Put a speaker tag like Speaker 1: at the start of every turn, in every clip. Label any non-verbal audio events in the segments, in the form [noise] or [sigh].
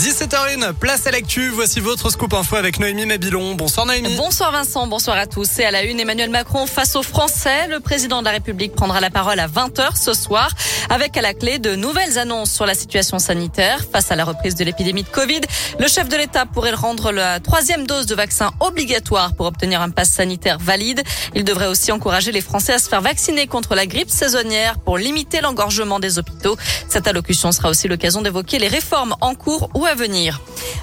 Speaker 1: 17h01, place à l'actu. Voici votre scoop info avec Noémie Mabilon. Bonsoir Noémie.
Speaker 2: Bonsoir Vincent, bonsoir à tous. Et à la une, Emmanuel Macron face aux Français. Le président de la République prendra la parole à 20h ce soir avec à la clé de nouvelles annonces sur la situation sanitaire. Face à la reprise de l'épidémie de Covid, le chef de l'État pourrait rendre la troisième dose de vaccin obligatoire pour obtenir un pass sanitaire valide. Il devrait aussi encourager les Français à se faire vacciner contre la grippe saisonnière pour limiter l'engorgement des hôpitaux. Cette allocution sera aussi l'occasion d'évoquer les réformes en cours ou à venir.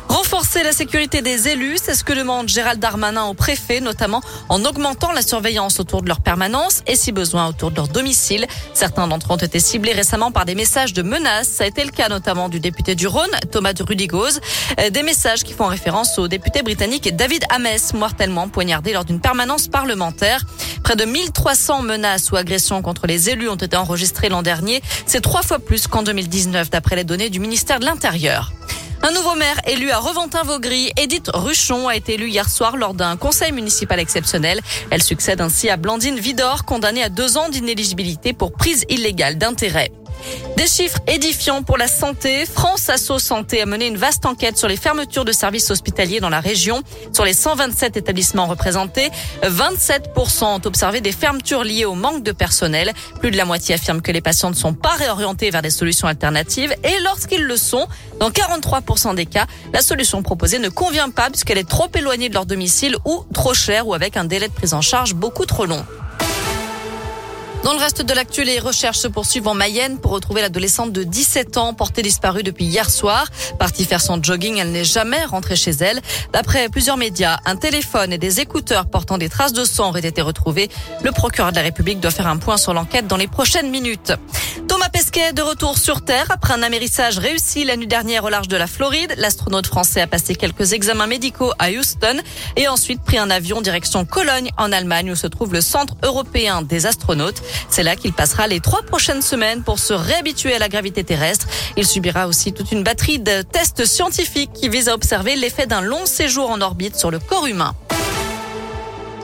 Speaker 2: Renforcer la sécurité des élus, c'est ce que demande Gérald Darmanin au préfet, notamment en augmentant la surveillance autour de leur permanence et si besoin autour de leur domicile. Certains d'entre eux ont été ciblés récemment par des messages de menaces. Ça a été le cas notamment du député du Rhône, Thomas de Rudigoz. Euh, des messages qui font référence au député britannique David Ames, mortellement poignardé lors d'une permanence parlementaire. Près de 1300 menaces ou agressions contre les élus ont été enregistrées l'an dernier. C'est trois fois plus qu'en 2019 d'après les données du ministère de l'Intérieur. Un nouveau maire élu à Reventin-Vaugry, Edith Ruchon, a été élue hier soir lors d'un conseil municipal exceptionnel. Elle succède ainsi à Blandine Vidor, condamnée à deux ans d'inéligibilité pour prise illégale d'intérêt. Des chiffres édifiants pour la santé. France Asso Santé a mené une vaste enquête sur les fermetures de services hospitaliers dans la région. Sur les 127 établissements représentés, 27% ont observé des fermetures liées au manque de personnel. Plus de la moitié affirment que les patients ne sont pas réorientés vers des solutions alternatives. Et lorsqu'ils le sont, dans 43% des cas, la solution proposée ne convient pas puisqu'elle est trop éloignée de leur domicile ou trop chère ou avec un délai de prise en charge beaucoup trop long. Dans le reste de l'actu, les recherches se poursuivent en Mayenne pour retrouver l'adolescente de 17 ans portée disparue depuis hier soir. Partie faire son jogging, elle n'est jamais rentrée chez elle. D'après plusieurs médias, un téléphone et des écouteurs portant des traces de sang auraient été retrouvés. Le procureur de la République doit faire un point sur l'enquête dans les prochaines minutes. Thomas Pesquet de retour sur Terre après un amérissage réussi la nuit dernière au large de la Floride. L'astronaute français a passé quelques examens médicaux à Houston et ensuite pris un avion direction Cologne en Allemagne où se trouve le Centre européen des astronautes. C'est là qu'il passera les trois prochaines semaines pour se réhabituer à la gravité terrestre. Il subira aussi toute une batterie de tests scientifiques qui visent à observer l'effet d'un long séjour en orbite sur le corps humain.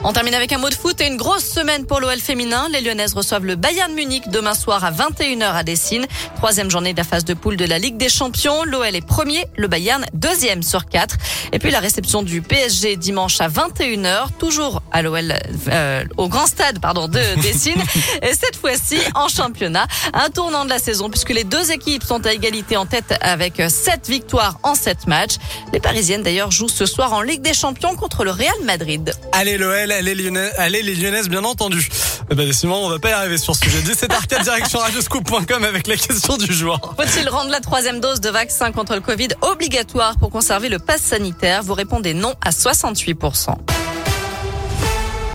Speaker 2: On termine avec un mot de foot et une grosse semaine pour l'OL féminin. Les Lyonnaises reçoivent le Bayern Munich demain soir à 21h à Dessine. Troisième journée de la phase de poule de la Ligue des Champions. L'OL est premier, le Bayern deuxième sur quatre. Et puis la réception du PSG dimanche à 21h, toujours à l'OL, euh, au grand stade, pardon, de [laughs] Dessine. et cette fois-ci en championnat. Un tournant de la saison puisque les deux équipes sont à égalité en tête avec sept victoires en sept matchs. Les Parisiennes d'ailleurs jouent ce soir en Ligue des Champions contre le Real Madrid.
Speaker 1: Allez l'OL allez, les Lyonnaises, bien entendu. Eh ben, décidément, on va pas y arriver sur ce sujet. 17h4, [laughs] direction radioscoop.com avec la question du jour.
Speaker 2: Faut-il rendre la troisième dose de vaccin contre le Covid obligatoire pour conserver le pass sanitaire? Vous répondez non à 68%.